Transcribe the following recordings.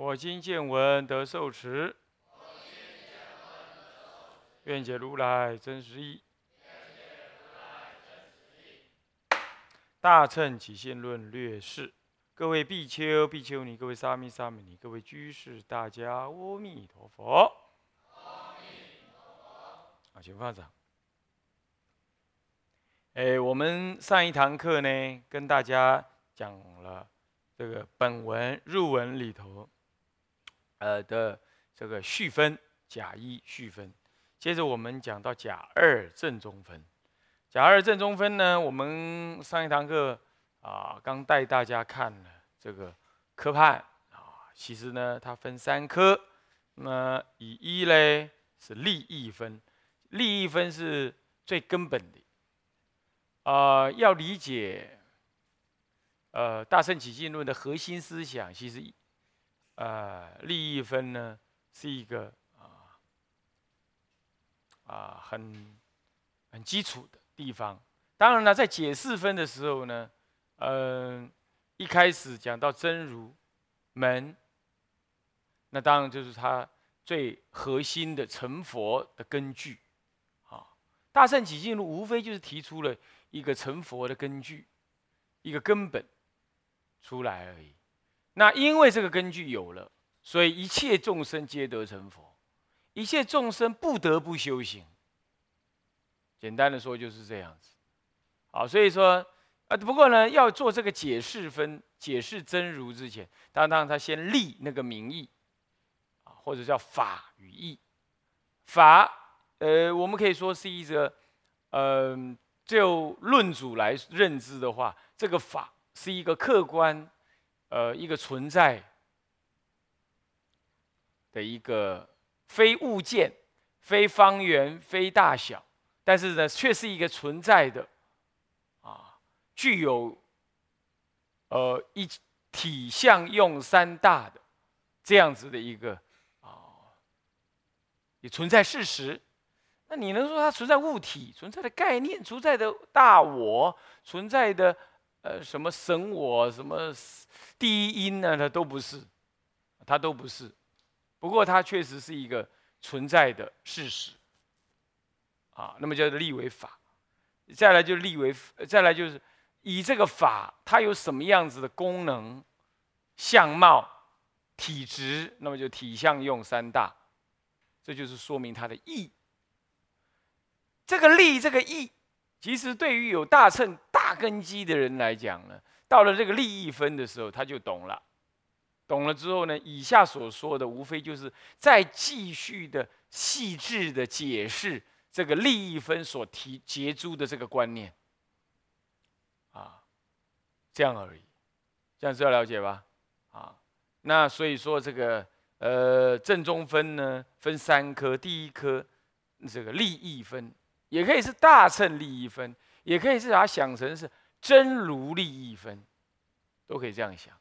我今见闻得受持，愿解如来真实义。大乘起信论略释，各位比丘、比丘尼，各位沙弥、沙弥尼，各位居士，大家阿弥陀佛。啊，请放掌。哎，我们上一堂课呢，跟大家讲了这个本文入文里头。呃的这个序分甲一序分，接着我们讲到甲二正中分。甲二正中分呢，我们上一堂课啊刚带大家看了这个科判啊，其实呢它分三科。那以一嘞是利益分，利益分是最根本的。啊，要理解呃大圣起信论的核心思想，其实。呃，利益分呢是一个啊啊很很基础的地方。当然了，在解释分的时候呢，嗯，一开始讲到真如门，那当然就是它最核心的成佛的根据。啊，大圣起信论无非就是提出了一个成佛的根据，一个根本出来而已。那因为这个根据有了，所以一切众生皆得成佛，一切众生不得不修行。简单的说就是这样子。好，所以说，呃，不过呢，要做这个解释分、解释真如之前，当然他先立那个名义，啊，或者叫法与义。法，呃，我们可以说是一个，嗯，就论主来认知的话，这个法是一个客观。呃，一个存在的一个非物件、非方圆、非大小，但是呢，却是一个存在的啊，具有呃一体相用三大的这样子的一个啊，也存在事实。那你能说它存在物体、存在的概念、存在的大我、存在的？呃，什么神我，什么第一因呢？它都不是，它都不是。不过它确实是一个存在的事实，啊，那么叫立为法。再来就立为，再来就是以这个法，它有什么样子的功能、相貌、体质，那么就体相用三大，这就是说明它的义。这个立，这个义。其实，对于有大乘大根基的人来讲呢，到了这个利益分的时候，他就懂了。懂了之后呢，以下所说的无非就是再继续的细致的解释这个利益分所提结珠的这个观念，啊，这样而已。这样子要了解吧？啊，那所以说这个呃正中分呢，分三科，第一科这个利益分。也可以是大乘利益分，也可以是把它想成是真如利益分，都可以这样想，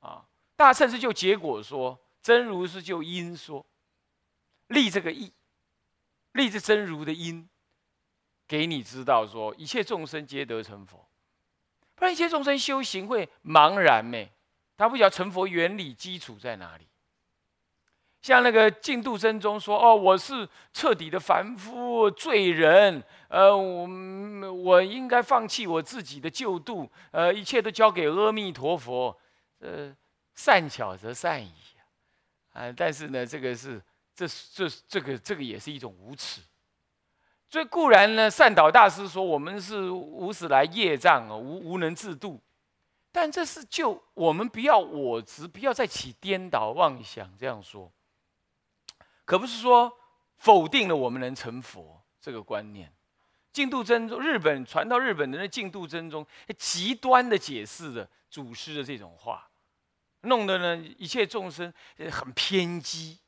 啊，大乘是就结果说，真如是就因说，立这个义，立这真如的因，给你知道说一切众生皆得成佛，不然一切众生修行会茫然咩？他不晓得成佛原理基础在哪里。像那个净度真中说：“哦，我是彻底的凡夫罪人，呃，我我应该放弃我自己的救度，呃，一切都交给阿弥陀佛。呃，善巧则善矣，啊，但是呢，这个是这是这这个这个也是一种无耻。所以固然呢，善导大师说我们是无始来业障啊，无无能自度，但这是就我们不要我执，不要再起颠倒妄想这样说。”可不是说否定了我们能成佛这个观念。净度真宗，日本传到日本的那净度真宗，极端的解释了祖师的这种话，弄得呢一切众生很偏激。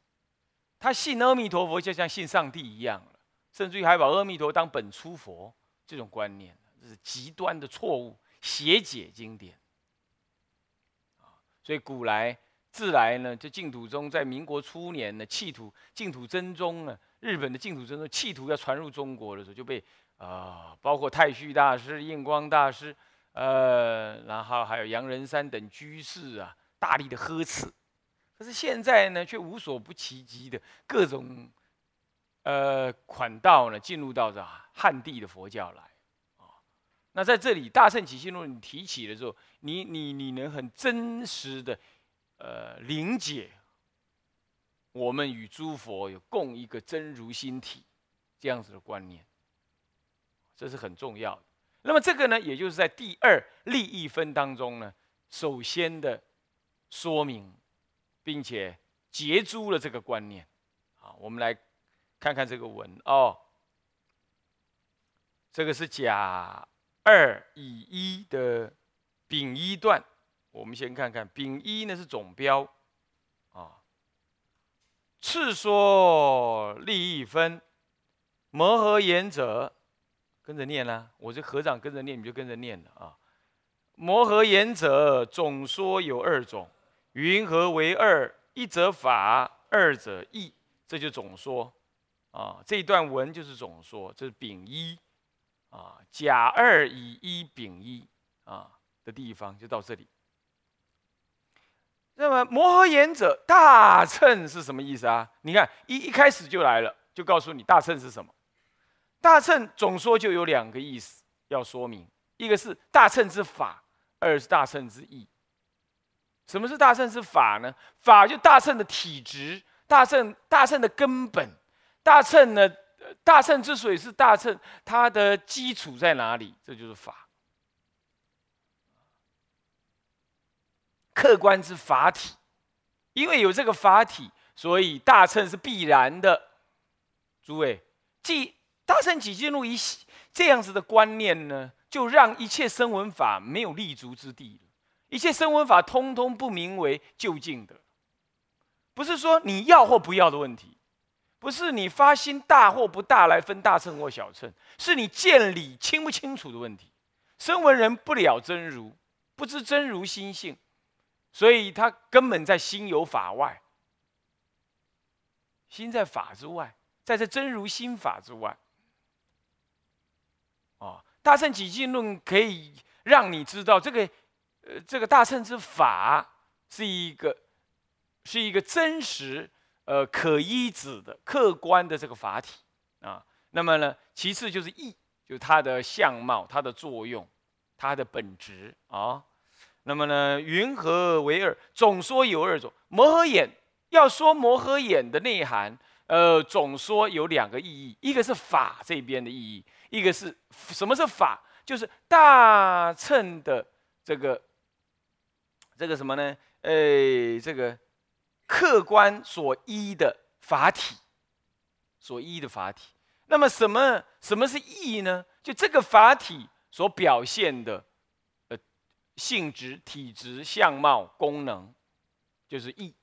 他信阿弥陀佛就像信上帝一样了，甚至于还把阿弥陀当本初佛，这种观念这是极端的错误，邪解经典。所以古来自来呢，就净土宗在民国初年呢，企图净土真宗呢，日本的净土真宗企图要传入中国的时候，就被啊，包括太虚大师、印光大师，呃，然后还有杨仁山等居士啊，大力的呵斥。可是现在呢，却无所不其极的各种呃款道呢，进入到这汉地的佛教来啊。那在这里《大乘起信论》你提起的时候，你你你能很真实的呃理解我们与诸佛有共一个真如心体这样子的观念，这是很重要的。那么这个呢，也就是在第二利益分当中呢，首先的说明。并且截诸了这个观念，啊，我们来看看这个文哦。这个是甲二乙一的丙一段，我们先看看丙一呢是总标，啊，次说利益分，摩诃言者，跟着念啦，我这合掌跟着念，你就跟着念了啊。摩诃言者，总说有二种。云何为二？一则法，二者义，这就总说啊。这一段文就是总说，这是丙一啊，甲二乙一丙一啊的地方就到这里。那么摩诃言者，大乘是什么意思啊？你看一一开始就来了，就告诉你大乘是什么。大乘总说就有两个意思要说明，一个是大乘之法，二是大乘之义。什么是大乘之法呢？法就大乘的体质，大乘大乘的根本，大乘呢，大乘之所以是大乘，它的基础在哪里？这就是法，客观之法体。因为有这个法体，所以大乘是必然的。诸位，即大乘起进入一这样子的观念呢，就让一切声闻法没有立足之地了。一切声闻法通通不名为究竟的，不是说你要或不要的问题，不是你发心大或不大来分大乘或小乘，是你见理清不清楚的问题。声闻人不了真如，不知真如心性，所以他根本在心有法外，心在法之外，在这真如心法之外。啊，大乘起信论可以让你知道这个。呃，这个大乘之法是一个，是一个真实、呃可依止的客观的这个法体啊。那么呢，其次就是义，就是它的相貌、它的作用、它的本质啊。那么呢，云何为二？总说有二种。摩诃眼要说摩诃眼的内涵，呃，总说有两个意义，一个是法这边的意义，一个是什么是法？就是大乘的这个。这个什么呢？哎，这个客观所依的法体，所依的法体。那么什么什么是义呢？就这个法体所表现的性质、体质、相貌、功能，就是义。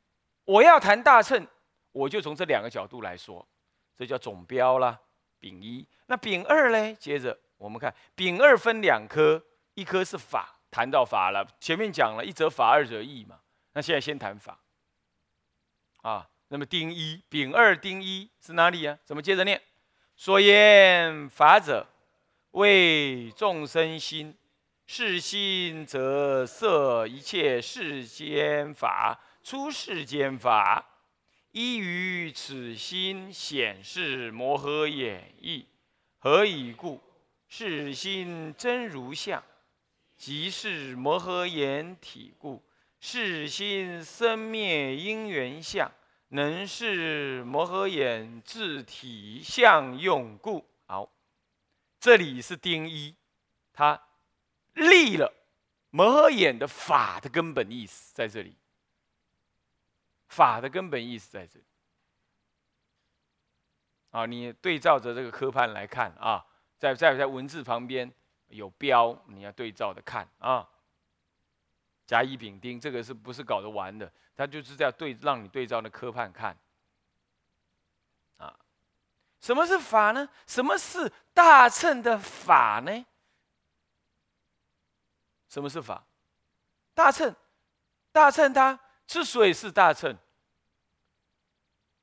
我要谈大乘，我就从这两个角度来说，这叫总标啦。丙一，那丙二呢？接着我们看丙二分两科，一科是法。谈到法了，前面讲了一则法，二者义嘛。那现在先谈法啊。那么丁一、丙二、丁一是哪里啊？怎么接着念？所言法者，为众生心。是心则摄一切世间法，出世间法。依于此心显示摩诃演义。何以故？是心真如相。即是摩诃眼体故，是心生灭因缘相，能是摩诃眼自体相用故。好，这里是丁一，他立了摩眼的法的根本意思在这里。法的根本意思在这里。啊，你对照着这个科判来看啊，在在在文字旁边。有标，你要对照的看啊。甲乙丙丁，这个是不是搞得完的？他就是这样对，让你对照那科判看。啊，什么是法呢？什么是大乘的法呢？什么是法？大乘，大乘它之所以是大乘，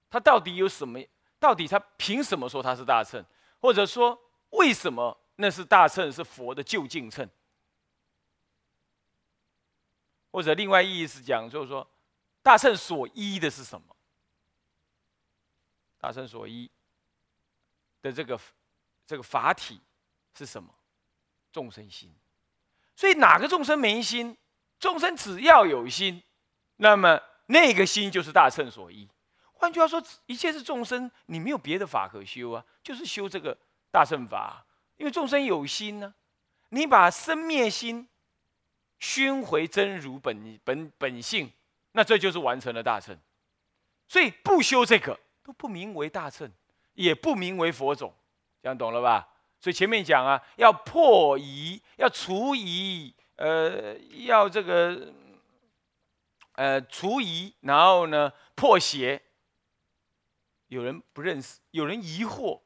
它到底有什么？到底它凭什么说它是大乘？或者说为什么那是大乘，是佛的究竟乘？或者另外意思讲，就是说大乘所依的是什么？大乘所依的这个这个法体是什么？众生心。所以哪个众生没心？众生只要有心，那么那个心就是大乘所依。换句话说，一切是众生，你没有别的法可修啊，就是修这个大乘法。因为众生有心呢，你把生灭心熏回真如本本本性，那这就是完成了大乘。所以不修这个都不名为大乘，也不名为佛种，这样懂了吧？所以前面讲啊，要破疑，要除疑，呃，要这个，呃，除疑，然后呢，破邪。有人不认识，有人疑惑，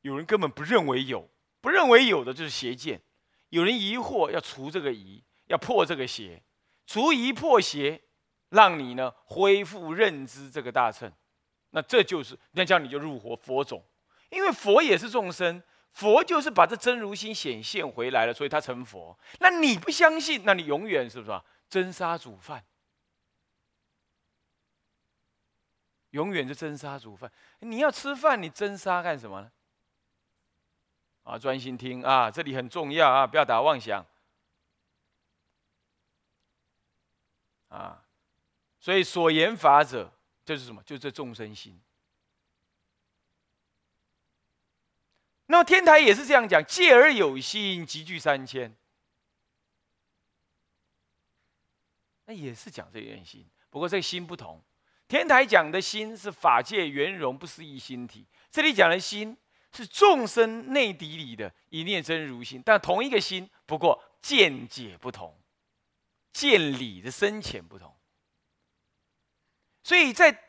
有人根本不认为有，不认为有的就是邪见。有人疑惑，要除这个疑，要破这个邪，除疑破邪，让你呢恢复认知这个大乘。那这就是那这样你就入佛佛种，因为佛也是众生。佛就是把这真如心显现回来了，所以他成佛。那你不相信，那你永远是不是啊？真杀煮饭，永远是真杀煮饭。你要吃饭，你真杀干什么呢？啊，专心听啊，这里很重要啊，不要打妄想。啊，所以所言法者就是什么？就这众生心。那么天台也是这样讲：戒而有心，集聚三千。那也是讲这件心，不过这个心不同。天台讲的心是法界圆融不思议心体，这里讲的心是众生内底里的一念真如心，但同一个心，不过见解不同，见理的深浅不同。所以在，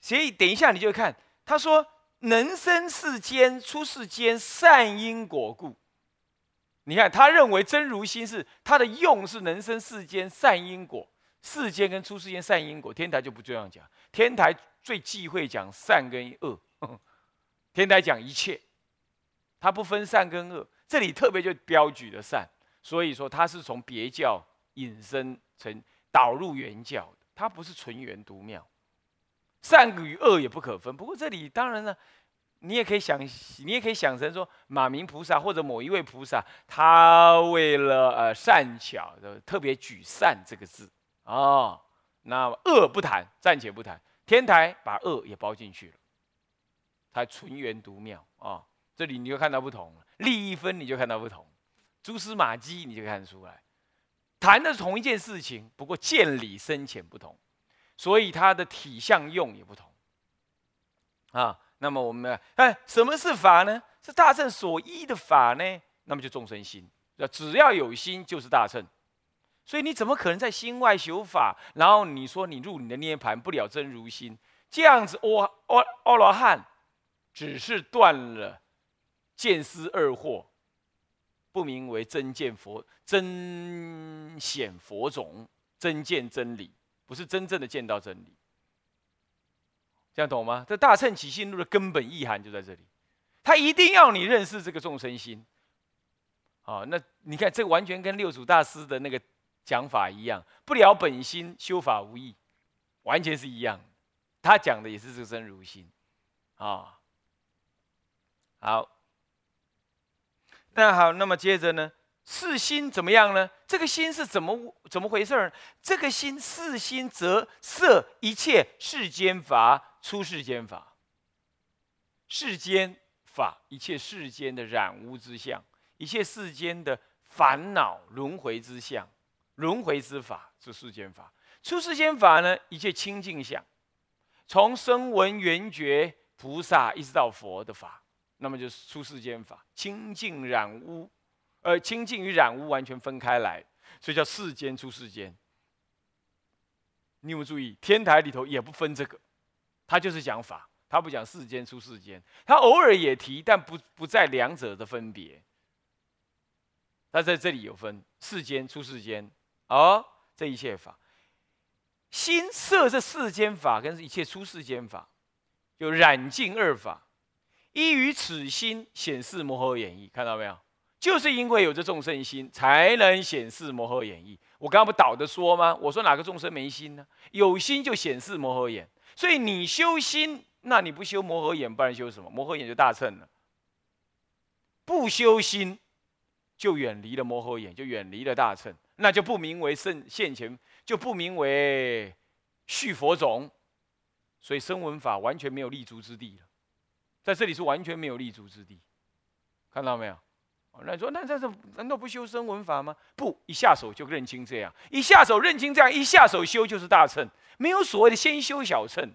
所以等一下你就看他说。能生世间，出世间善因果故。你看，他认为真如心是他的用是能生世间善因果，世间跟出世间善因果。天台就不这样讲，天台最忌讳讲善跟恶。天台讲一切，他不分善跟恶。这里特别就标举了善，所以说他是从别教引申成导入原教的，他不是纯元独妙。善与恶也不可分。不过这里当然呢，你也可以想，你也可以想成说，马明菩萨或者某一位菩萨，他为了呃善巧的特别举善这个字啊，那恶不谈，暂且不谈。天台把恶也包进去了，他纯元独妙啊。这里你就看到不同了，利益分你就看到不同，蛛丝马迹你就看得出来，谈的是同一件事情，不过见理深浅不同。所以它的体相用也不同，啊，那么我们哎，什么是法呢？是大乘所依的法呢？那么就众生心，只要有心就是大乘。所以你怎么可能在心外修法？然后你说你入你的涅盘不了真如心，这样子，阿阿阿罗汉只是断了见思二惑，不名为真见佛，真显佛种，真见真理。不是真正的见到真理，这样懂吗？这大乘起信录的根本意涵就在这里，他一定要你认识这个众生心。哦，那你看这完全跟六祖大师的那个讲法一样，不了本心修法无益，完全是一样。他讲的也是这真如心，啊，好，那好，那么接着呢？四心怎么样呢？这个心是怎么怎么回事儿？这个心四心则摄一切世间法，出世间法。世间法，一切世间的染污之相，一切世间的烦恼轮回之相，轮回之法是世间法。出世间法呢，一切清净相，从声闻缘觉菩萨一直到佛的法，那么就是出世间法，清净染污。呃，清净与染污完全分开来，所以叫世间出世间。你有没有注意？天台里头也不分这个，他就是讲法，他不讲世间出世间，他偶尔也提，但不不在两者的分别。他在这里有分世间出世间，哦，这一切法，心色这世间法跟一切出世间法，就染净二法，依于此心显示摩诃演义，看到没有？就是因为有这众生心，才能显示摩诃演义。我刚刚不倒着说吗？我说哪个众生没心呢？有心就显示摩诃眼。所以你修心，那你不修摩诃眼，不然修什么？摩诃眼就大乘了。不修心，就远离了摩诃眼，就远离了大乘，那就不名为圣现前，就不名为续佛种。所以声闻法完全没有立足之地了，在这里是完全没有立足之地，看到没有？那你说，那这是难道不修声闻法吗？不，一下手就认清这样，一下手认清这样，一下手修就是大乘，没有所谓的先修小乘。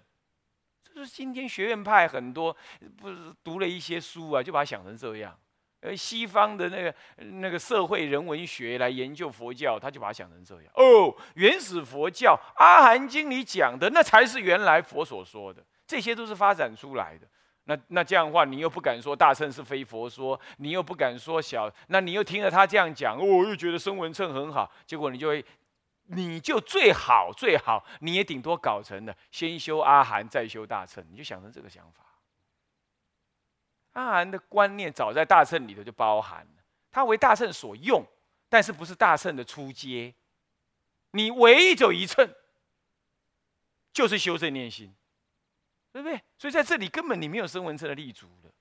这是今天学院派很多不是读了一些书啊，就把它想成这样。呃，西方的那个那个社会人文学来研究佛教，他就把它想成这样。哦，原始佛教《阿含经》里讲的，那才是原来佛所说的，这些都是发展出来的。那那这样的话，你又不敢说大乘是非佛说，你又不敢说小，那你又听了他这样讲，哦，又觉得声闻乘很好，结果你就会，你就最好最好，你也顶多搞成了先修阿含再修大乘，你就想成这个想法。阿含的观念早在大乘里头就包含了，它为大乘所用，但是不是大乘的出阶，你唯一走一乘，就是修正念心。对不对？所以在这里根本你没有声闻乘的立足的，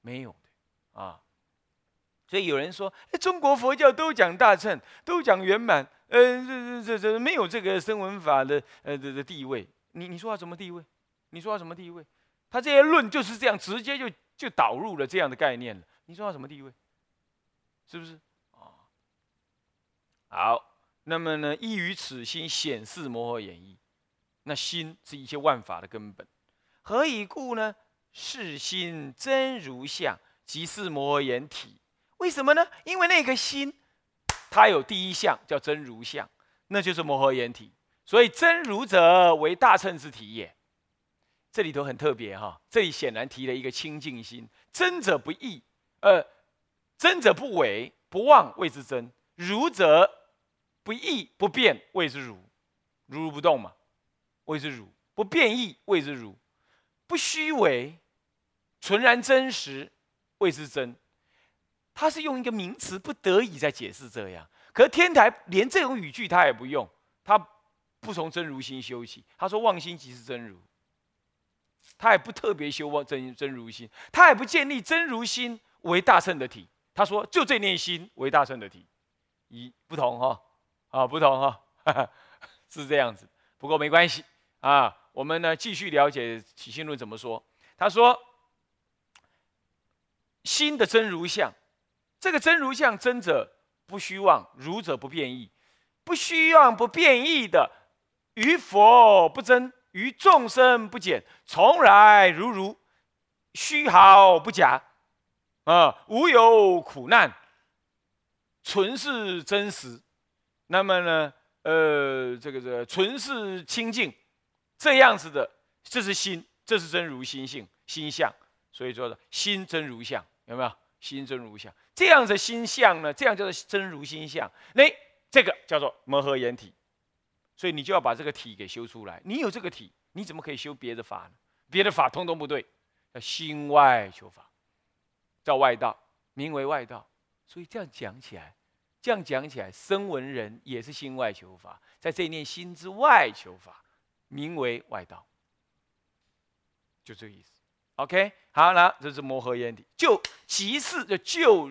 没有的啊。所以有人说，哎，中国佛教都讲大乘，都讲圆满，呃，这这这这没有这个声闻法的呃的的地位。你你说他什么地位？你说他什么地位？他这些论就是这样，直接就就导入了这样的概念了。你说他什么地位？是不是啊？好，那么呢，依于此心显示摩诃演义，那心是一切万法的根本。何以故呢？是心真如相，即是摩诃眼体。为什么呢？因为那个心，它有第一相叫真如相，那就是摩诃眼体。所以真如者为大乘之体也。这里头很特别哈，这里显然提了一个清净心。真者不异，呃，真者不伪不妄谓之真；如者不异不变谓之如，如如不动嘛，谓之如；不变异谓之如。不虚伪，纯然真实，谓之真。他是用一个名词，不得已在解释这样。可天台连这种语句他也不用，他不从真如心修起。他说妄心即是真如，他也不特别修妄真真如心，他也不建立真如心为大圣的体。他说就这念心为大圣的体，一不同哈啊不同哈，是这样子。不过没关系啊。我们呢继续了解起心论怎么说。他说：“心的真如相，这个真如相真者不虚妄，如者不变异。不虚妄不变异的，于佛不增，于众生不减，从来如如，虚毫不假，啊，无有苦难，纯是真实。那么呢，呃，这个这个纯是清净。”这样子的，这是心，这是真如心性心相，所以说的心真如相有没有？心真如相，这样子心相呢？这样叫做真如心相。那这个叫做摩诃眼体，所以你就要把这个体给修出来。你有这个体，你怎么可以修别的法呢？别的法通通不对，叫心外求法，叫外道，名为外道。所以这样讲起来，这样讲起来，声闻人也是心外求法，在这一念心之外求法。名为外道，就这个意思。OK，好了，这是摩诃眼体，就即是就就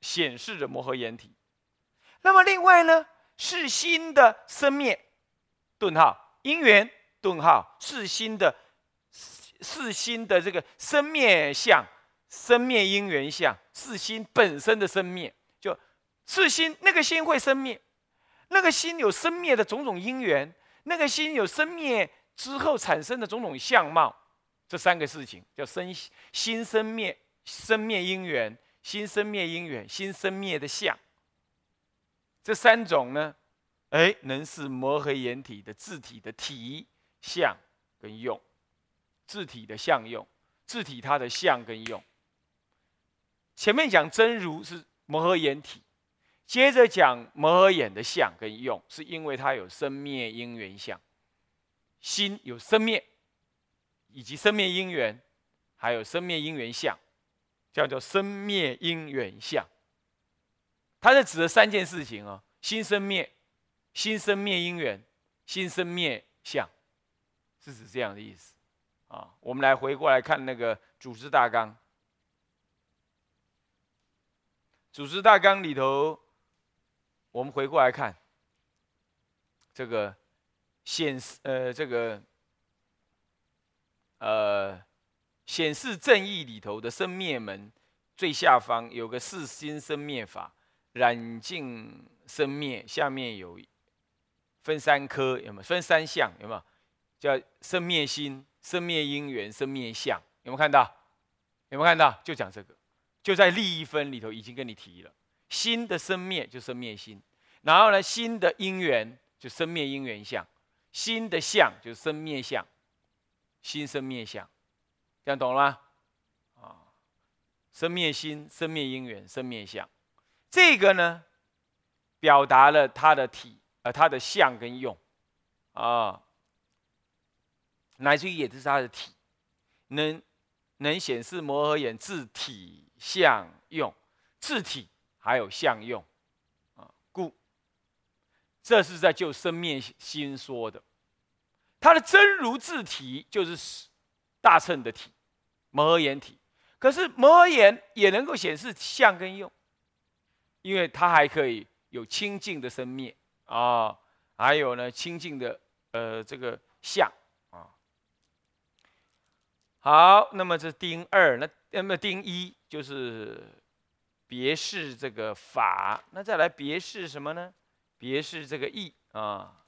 显示着摩诃眼体。那么另外呢，是心的生灭，顿号因缘顿号是心的是心的这个生灭相，生灭因缘相是心本身的生灭，就是心那个心会生灭，那个心有生灭的种种因缘。那个心有生灭之后产生的种种相貌，这三个事情叫生心生灭、生灭因缘、心生灭因缘、心生灭的相。这三种呢，哎，能是摩诃眼体的字体的体相跟用，字体的相用，字体它的相跟用。前面讲真如是摩诃眼体，接着讲摩诃眼的相跟用，是因为它有生灭因缘相，心有生灭，以及生灭因缘，还有生灭因缘相，叫做生灭因缘相。它是指的三件事情哦：心生灭、心生灭因缘、心生灭相，是指这样的意思啊。我们来回过来看那个组织大纲。组织大纲里头，我们回过来看，这个显示呃这个呃显示正义里头的生灭门最下方有个四心生灭法，染净生灭，下面有分三科，有没有？分三项，有没有？叫生灭心、生灭因缘、生灭相，有没有看到？有没有看到？就讲这个。就在利益分里头已经跟你提了，心的生灭就生灭心，然后呢，心的因缘就生灭因缘相，心的相就生灭相，心生灭相，这样懂了吗？啊，生灭心，生灭因缘，生灭相，这个呢，表达了它的体，呃，它的相跟用，啊，乃至于也是它的体，能能显示摩诃眼自体。相用字体还有相用啊，故这是在就生灭心说的。它的真如字体就是大乘的体，摩诃眼体。可是摩诃眼也能够显示相跟用，因为它还可以有清净的生灭啊，还有呢清净的呃这个相啊。好，那么这丁二，那那么丁一。就是别是这个法，那再来别是什么呢？别是这个义啊，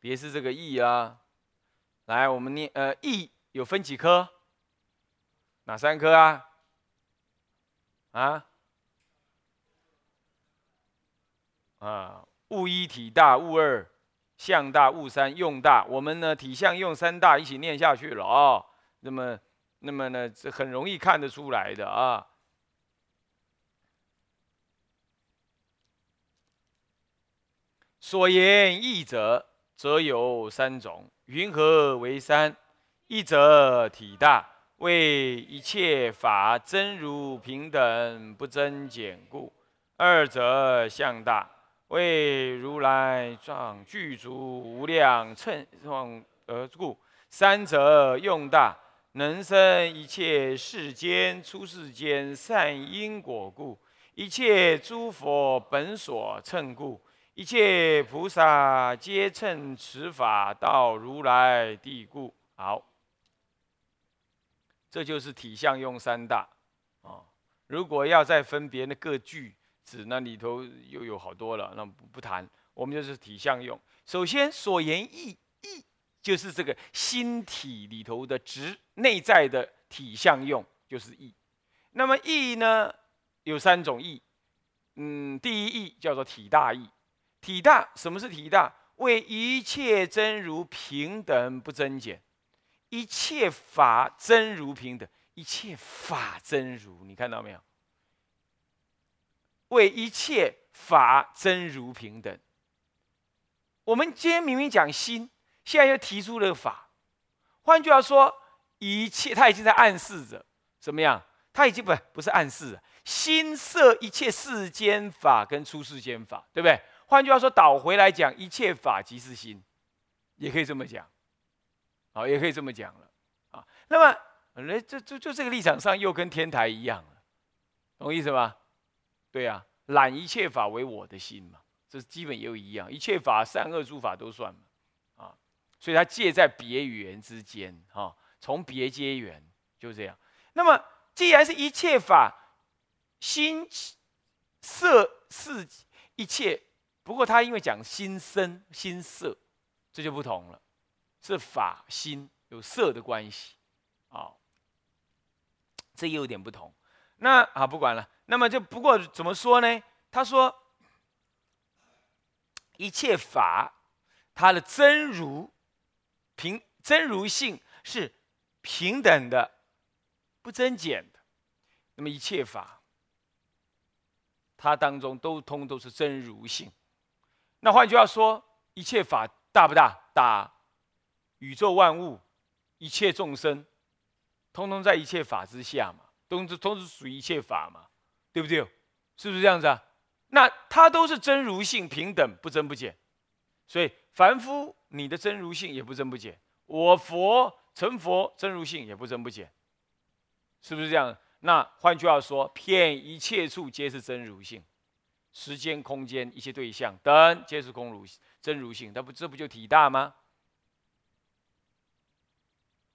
别是这个义啊。来，我们念呃义有分几科？哪三科啊？啊？啊，物一体大，物二。相大物三用大，我们呢体相用三大一起念下去了啊。那么，那么呢，这很容易看得出来的啊。所言义者，则有三种。云何为三？一者体大，为一切法真如平等不增减故；二者相大。为如来藏具足无量称状而故，三者用大，能生一切世间出世间善因果故，一切诸佛本所称故，一切菩萨皆称此法到如来地故。好，这就是体相用三大啊。如果要再分别那各句。子那里头又有好多了，那不不谈。我们就是体相用。首先所言意，就是这个心体里头的直内在的体相用，就是义。那么义呢，有三种义。嗯，第一义叫做体大义。体大，什么是体大？为一切真如平等不增减，一切法真如平等，一切法真如，你看到没有？为一切法真如平等。我们今天明明讲心，现在又提出了法。换句话说，一切他已经在暗示着怎么样？他已经不不是暗示了，心摄一切世间法跟出世间法，对不对？换句话说，倒回来讲，一切法即是心，也可以这么讲。好，也可以这么讲了。啊，那么，来，就就就这个立场上，又跟天台一样了，懂意思吗？对呀，揽一切法为我的心嘛，这是基本又一样，一切法善恶诸法都算嘛，所以它借在别缘之间，哈，从别接缘，就这样。那么既然是一切法心色是一切，不过他因为讲心生心色，这就不同了，是法心有色的关系，啊，这又有点不同。那啊，不管了。那么就不过怎么说呢？他说，一切法它的真如平真如性是平等的，不增减的。那么一切法，它当中都通都是真如性。那换句话说，一切法大不大？大。宇宙万物，一切众生，通通在一切法之下嘛，都是都是属于一切法嘛，对不对？是不是这样子啊？那它都是真如性平等，不增不减。所以凡夫你的真如性也不增不减，我佛成佛真如性也不增不减，是不是这样？那换句话说，遍一切处皆是真如性，时间、空间、一切对象等皆是空如真如性，那不这不就体大吗？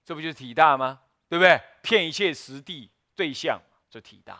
这不就是体大吗？对不对？骗一切实地对象，就体大。